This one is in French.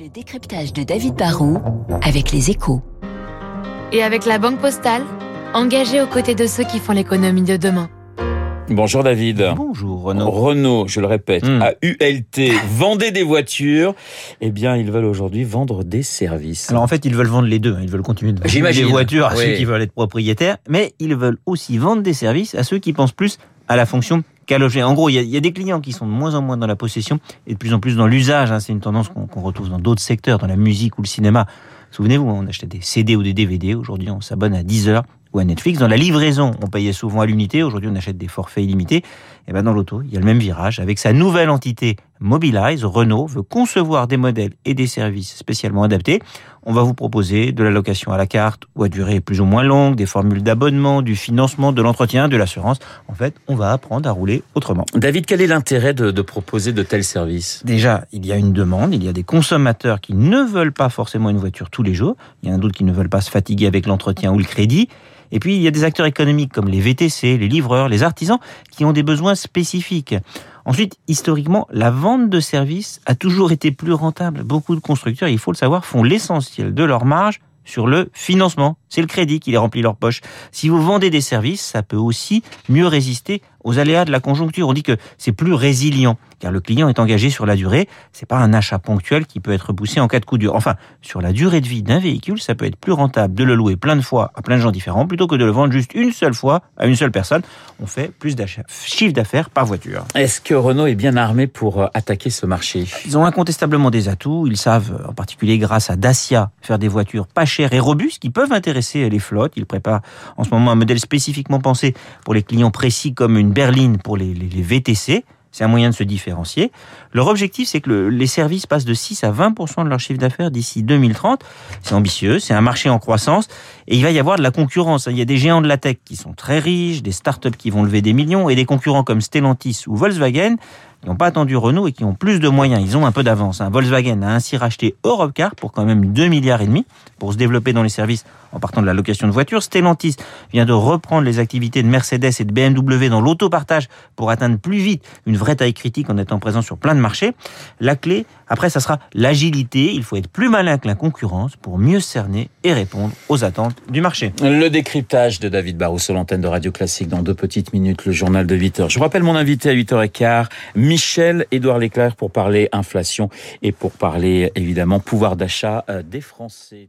Le décryptage de David Barrault avec les échos. Et avec la Banque Postale, engagée aux côtés de ceux qui font l'économie de demain. Bonjour David. Bonjour Renaud. Renault, je le répète, Hmm. à ULT, vendez des voitures. Eh bien, ils veulent aujourd'hui vendre des services. Alors en fait, ils veulent vendre les deux. hein. Ils veulent continuer de vendre J'imagine. des voitures à Oui. ceux qui veulent être propriétaires, mais ils veulent aussi vendre des services à ceux qui pensent plus à la fonction En gros, il y, a, des clients qui sont de moins en moins dans la possession et de plus en plus dans l'usage. hein. C'est une tendance qu'on retrouve dans d'autres secteurs, dans la musique ou le cinéma. Souvenez-vous, on achetait des CD ou des DVD. Aujourd'hui, on s'abonne à Deezer ou à Netflix. Dans la livraison, on payait souvent à l'unité. Aujourd'hui, on achète des forfaits illimités. Et ben dans l'auto, il y a le même virage. Avec sa nouvelle entité Mobilize, Renault veut concevoir des modèles et des services spécialement adaptés. On va vous proposer de la location à la carte ou à durée plus ou moins longue, des formules d'abonnement, du financement, de l'entretien, de l'assurance. En fait, on va apprendre à rouler autrement. David, quel est l'intérêt de, de proposer de tels services? Déjà, il y a une demande, il y a des consommateurs qui ne veulent pas forcément une voiture tous les jours, il y en a d'autres qui ne veulent pas se fatiguer avec l'entretien ou le crédit, et puis il y a des acteurs économiques comme les VTC, les livreurs, les artisans, qui ont des besoins spécifiques. Ensuite, historiquement, la vente de services a toujours été plus rentable. Beaucoup de constructeurs, il faut le savoir, font l'essentiel de leur marge sur le financement. C'est le crédit qui les remplit leur poche. Si vous vendez des services, ça peut aussi mieux résister aux aléas de la conjoncture. On dit que c'est plus résilient, car le client est engagé sur la durée. C'est pas un achat ponctuel qui peut être poussé en cas de coup dur. Enfin, sur la durée de vie d'un véhicule, ça peut être plus rentable de le louer plein de fois à plein de gens différents, plutôt que de le vendre juste une seule fois à une seule personne. On fait plus d'achats, chiffre d'affaires par voiture. Est-ce que Renault est bien armé pour euh, attaquer ce marché? Ils ont incontestablement des atouts. Ils savent, en particulier grâce à Dacia, faire des voitures pas chères et robustes qui peuvent intéresser les flottes. Ils préparent en ce moment un modèle spécifiquement pensé pour les clients précis comme une berline pour les, les- VTC. C'est un moyen de se différencier. Leur objectif, c'est que le- les services passent de 6 à 20% de leur chiffre d'affaires d'ici 2030. C'est ambitieux, c'est un marché en croissance et il va y avoir de la concurrence. Il y a des géants de la tech qui sont très riches, des startups qui vont lever des millions et des concurrents comme Stellantis ou Volkswagen qui n'ont pas attendu Renault et qui ont plus de moyens. Ils ont un peu d'avance. hein. Volkswagen a ainsi racheté Europcar pour quand même 2 milliards et demi pour se développer dans les services en partant de la location de voitures. Stellantis vient de reprendre les activités de Mercedes et de BMW dans l'autopartage pour atteindre plus vite une vraie taille critique en étant présent sur plein de marchés. La clé, après, ça sera l'agilité. Il faut être plus malin que la concurrence pour mieux cerner et répondre aux attentes du marché. Le décryptage de David Barrou sur l'antenne de Radio Classique dans deux petites minutes, le journal de 8 heures. Je rappelle mon invité à 8h15, Michel Édouard Leclerc pour parler inflation et pour parler évidemment pouvoir d'achat euh, des Français.